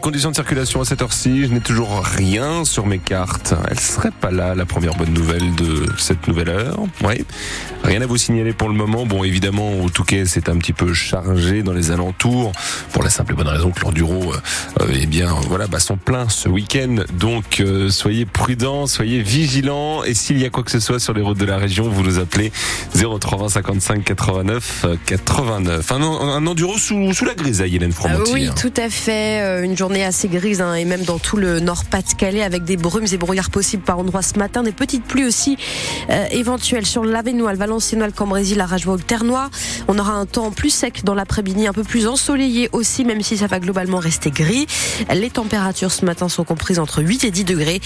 Les conditions de circulation à cette heure-ci, je n'ai toujours rien sur mes cartes. Elle serait pas là, la première bonne nouvelle de cette nouvelle heure. Oui. Rien à vous signaler pour le moment. Bon, évidemment, au Touquet, c'est un petit peu chargé dans les alentours, pour la simple et bonne raison que l'enduro, euh, eh bien, voilà, bah, sont pleins ce week-end. Donc, euh, soyez prudents, soyez vigilants. Et s'il y a quoi que ce soit sur les routes de la région, vous nous appelez 03 55 89 89. Un, un enduro sous, sous la grisaille, Hélène Fromontier. oui, tout à fait. Euh, une journée assez grise hein, et même dans tout le Nord-Pas-de-Calais avec des brumes et brouillards possibles par endroits ce matin, des petites pluies aussi euh, éventuelles sur l'Avenois, le Valenciennois, le Cambrésis, la Rajoie, le Ternois. On aura un temps plus sec dans l'après-midi, un peu plus ensoleillé aussi, même si ça va globalement rester gris. Les températures ce matin sont comprises entre 8 et 10 degrés,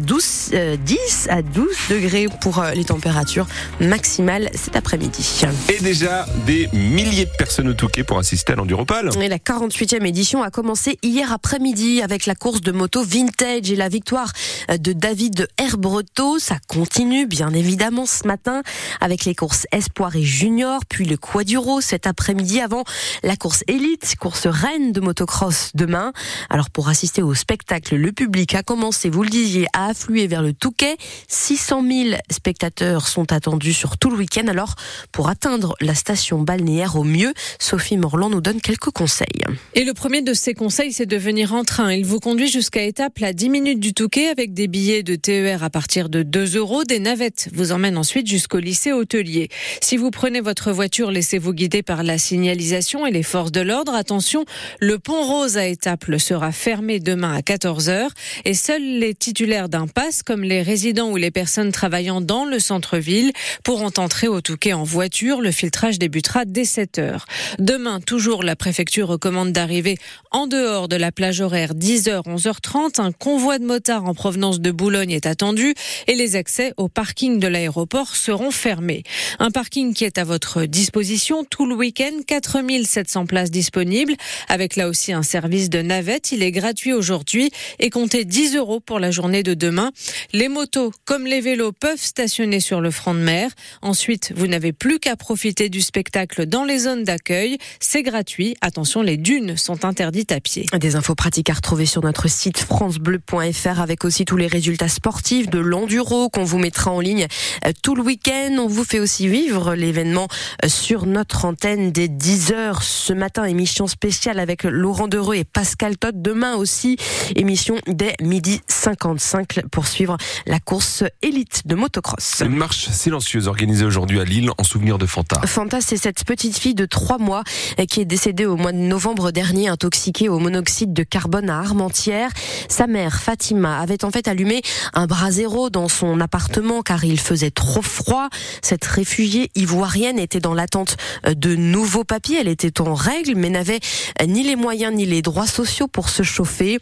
12, euh, 10 à 12 degrés pour euh, les températures maximales cet après-midi. Et déjà des milliers de personnes au Touquet pour assister à l'Enduropal. Et la 48e édition a commencé hier après-midi avec la course de moto vintage et la victoire de David Herbreto. Ça continue bien évidemment ce matin avec les courses Espoir et Junior, puis le Quaduro cet après-midi avant la course élite, course reine de motocross demain. Alors pour assister au spectacle, le public a commencé, vous le disiez, à affluer vers le Touquet. 600 000 spectateurs sont attendus sur tout le week-end. Alors pour atteindre la station balnéaire au mieux, Sophie Morland nous donne quelques conseils. Et le premier de ces conseils, c'est de venir en train. Il vous conduit jusqu'à Étaples à 10 minutes du Touquet avec des billets de TER à partir de 2 euros. Des navettes vous emmènent ensuite jusqu'au lycée hôtelier. Si vous prenez votre voiture, laissez-vous guider par la signalisation et les forces de l'ordre. Attention, le pont Rose à Étaples sera fermé demain à 14h et seuls les titulaires d'un pass, comme les résidents ou les personnes travaillant dans le centre-ville, pourront entrer au Touquet en voiture. Le filtrage débutera dès 7h. Demain, toujours, la préfecture recommande d'arriver en dehors de la plage horaire 10h, 11h30. Un convoi de motards en provenance de Boulogne est attendu et les accès au parking de l'aéroport seront fermés. Un parking qui est à votre disposition tout le week-end, 4700 places disponibles, avec là aussi un service de navette. Il est gratuit aujourd'hui et comptez 10 euros pour la journée de demain. Les motos, comme les vélos, peuvent stationner sur le front de mer. Ensuite, vous n'avez plus qu'à profiter du spectacle dans les zones d'accueil. C'est gratuit. Attention, les dunes sont interdites à pied. Des infos pratiques à retrouver sur notre site francebleu.fr avec aussi tous les résultats sportifs de l'enduro qu'on vous mettra en ligne euh, tout le week-end. On vous fait aussi vivre l'événement euh, sur notre antenne dès 10h ce matin. Émission spéciale avec Laurent Dereux et Pascal Todd. Demain aussi, émission dès midi 55 pour suivre la course élite de motocross. Une marche silencieuse organisée aujourd'hui à Lille en souvenir de Fanta. Fanta, c'est cette petite fille de 3 mois euh, qui est décédée au mois de novembre dernier, intoxiquée au monoxyde de carbone à Armentières. Sa mère, Fatima, avait en fait allumé un brasero dans son appartement car il faisait trop froid. Cette réfugiée ivoirienne était dans l'attente de nouveaux papiers. Elle était en règle mais n'avait ni les moyens ni les droits sociaux pour se chauffer.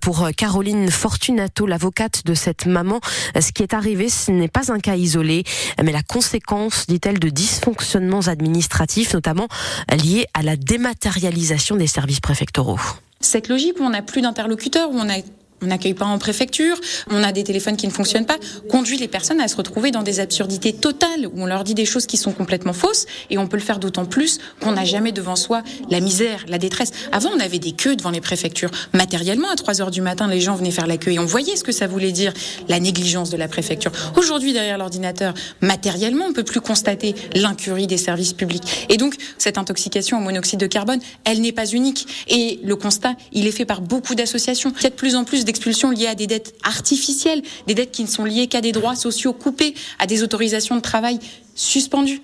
Pour Caroline Fortunato, l'avocate de cette maman, ce qui est arrivé, ce n'est pas un cas isolé, mais la conséquence, dit-elle, de dysfonctionnements administratifs, notamment liés à la dématérialisation des services préfectoraux. Cette logique où on n'a plus d'interlocuteurs, où on a on n'accueille pas en préfecture, on a des téléphones qui ne fonctionnent pas, conduit les personnes à se retrouver dans des absurdités totales où on leur dit des choses qui sont complètement fausses et on peut le faire d'autant plus qu'on n'a jamais devant soi la misère, la détresse. Avant, on avait des queues devant les préfectures. Matériellement, à 3 heures du matin, les gens venaient faire la queue et on voyait ce que ça voulait dire, la négligence de la préfecture. Aujourd'hui, derrière l'ordinateur, matériellement, on peut plus constater l'incurie des services publics. Et donc, cette intoxication au monoxyde de carbone, elle n'est pas unique. Et le constat, il est fait par beaucoup d'associations. Il y a de plus en plus d'expulsions liées à des dettes artificielles, des dettes qui ne sont liées qu'à des droits sociaux coupés, à des autorisations de travail suspendues.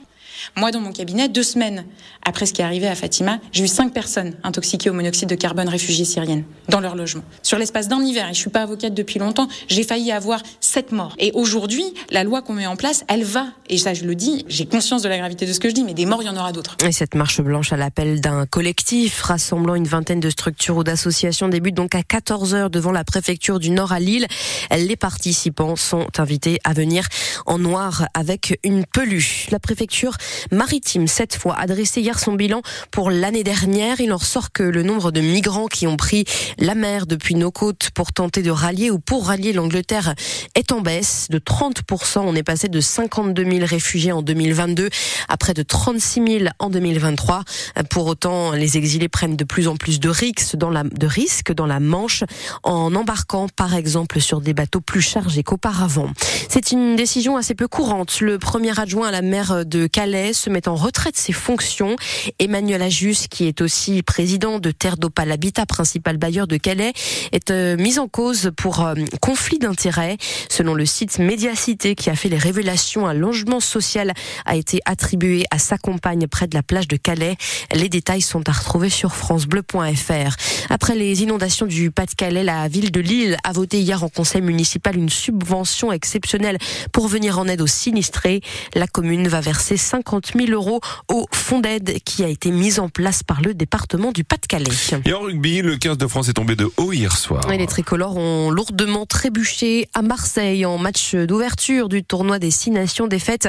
Moi, dans mon cabinet, deux semaines après ce qui est arrivé à Fatima, j'ai eu cinq personnes intoxiquées au monoxyde de carbone réfugiées syriennes dans leur logement. Sur l'espace d'un hiver, et je suis pas avocate depuis longtemps, j'ai failli avoir sept morts. Et aujourd'hui, la loi qu'on met en place, elle va, et ça je le dis, j'ai conscience de la gravité de ce que je dis, mais des morts, il y en aura d'autres. Et cette marche blanche à l'appel d'un collectif rassemblant une vingtaine de structures ou d'associations débute donc à 14h devant la préfecture du Nord à Lille. Les participants sont invités à venir en noir avec une peluche. La préfecture maritime, cette fois, a dressé hier son bilan pour l'année dernière. Il en ressort que le nombre de migrants qui ont pris la mer depuis nos côtes pour tenter de rallier ou pour rallier l'Angleterre est en baisse de 30%. On est passé de 52 000 réfugiés en 2022 à près de 36 000 en 2023. Pour autant, les exilés prennent de plus en plus de risques dans la, de risques dans la Manche en embarquant par exemple sur des bateaux plus chargés qu'auparavant. C'est une décision assez peu courante. Le premier adjoint à la maire de Calais se met en retraite de ses fonctions. Emmanuel Ajus, qui est aussi président de Terre d'Opal Habitat, principal bailleur de Calais, est euh, mis en cause pour euh, conflit d'intérêts. Selon le site Médiacité, qui a fait les révélations, un logement social a été attribué à sa compagne près de la plage de Calais. Les détails sont à retrouver sur francebleu.fr. Après les inondations du Pas-de-Calais, la ville de Lille a voté hier en conseil municipal une subvention exceptionnelle pour venir en aide aux sinistrés. La commune va verser 50 000 euros au fonds d'aide qui a été mis en place par le département du Pas-de-Calais. Et en rugby, le 15 de France est tombé de haut hier soir. Et les tricolores ont lourdement trébuché à Marseille en match d'ouverture du tournoi des Six Nations. Défaite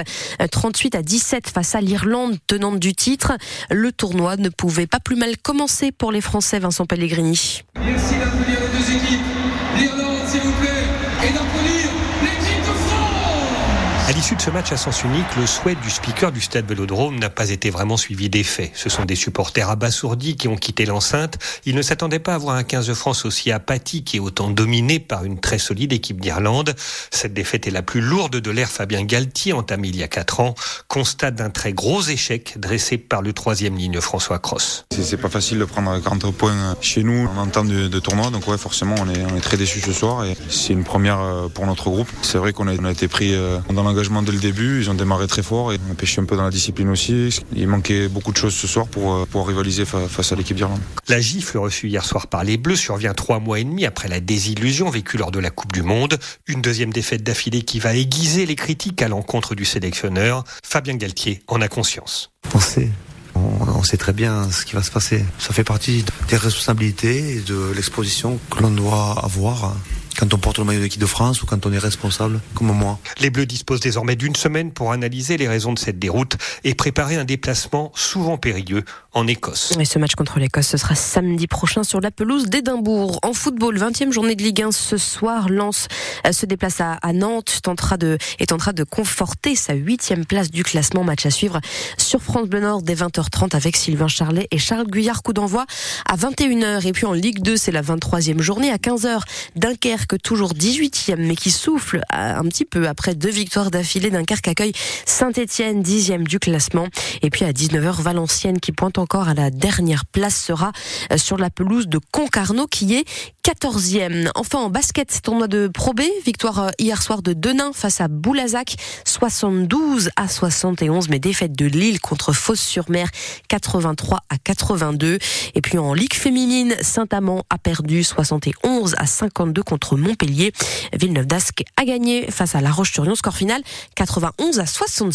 38 à 17 face à l'Irlande, tenante du titre. Le tournoi ne pouvait pas plus mal commencer pour les Français, Vincent Pellegrini. Merci d'applaudir les deux équipes. L'Irlande, s'il vous plaît, À l'issue de ce match à sens unique, le souhait du speaker du stade Vélodrome n'a pas été vraiment suivi des faits. Ce sont des supporters abasourdis qui ont quitté l'enceinte. Ils ne s'attendaient pas à voir un 15 de France aussi apathique et autant dominé par une très solide équipe d'Irlande. Cette défaite est la plus lourde de l'ère Fabien Galtier, entamée il y a 4 ans. Constat d'un très gros échec dressé par le troisième ligne François Cross. C'est pas facile de prendre 40 points chez nous en temps de, tournoi, donc ouais forcément on est, très déçus ce soir et c'est une première euh, pour notre groupe. C'est vrai qu'on a, a été pris euh, dans l'engagement dès le début, ils ont démarré très fort et on a pêché un peu dans la discipline aussi. Il manquait beaucoup de choses ce soir pour euh, pouvoir rivaliser fa- face à l'équipe d'Irlande. La gifle reçue hier soir par les Bleus survient trois mois et demi après la désillusion vécue lors de la Coupe du Monde. Une deuxième défaite d'affilée qui va aiguiser les critiques à l'encontre du sélectionneur. Fabien Galtier en a conscience. On sait. On, on sait très bien ce qui va se passer. Ça fait partie des responsabilités et de l'exposition que l'on doit avoir quand on porte le maillot de l'équipe de France ou quand on est responsable, comme moi. Les Bleus disposent désormais d'une semaine pour analyser les raisons de cette déroute et préparer un déplacement souvent périlleux en Écosse. Et ce match contre l'Écosse, ce sera samedi prochain sur la pelouse d'Édimbourg. En football, 20e journée de Ligue 1 ce soir. Lens euh, se déplace à, Nantes, tentera de, et tentera de conforter sa huitième place du classement. Match à suivre sur France Bleu Nord dès 20h30 avec Sylvain Charlet et Charles Guyard. Coup d'envoi à 21h. Et puis en Ligue 2, c'est la 23e journée à 15h. Dunkerque, toujours 18e, mais qui souffle un petit peu après deux victoires d'affilée. Dunkerque accueille Saint-Etienne, 10e du classement. Et puis à 19h, Valenciennes qui pointe encore à la dernière place sera euh, sur la pelouse de Concarneau qui est 14e. Enfin en basket, tournoi de Pro B, victoire euh, hier soir de Denain face à Boulazac, 72 à 71, mais défaite de Lille contre Fos-sur-Mer, 83 à 82. Et puis en Ligue féminine, Saint-Amand a perdu 71 à 52 contre Montpellier. Villeneuve d'Ascq a gagné face à La Roche-sur-Yon, score final 91 à 66.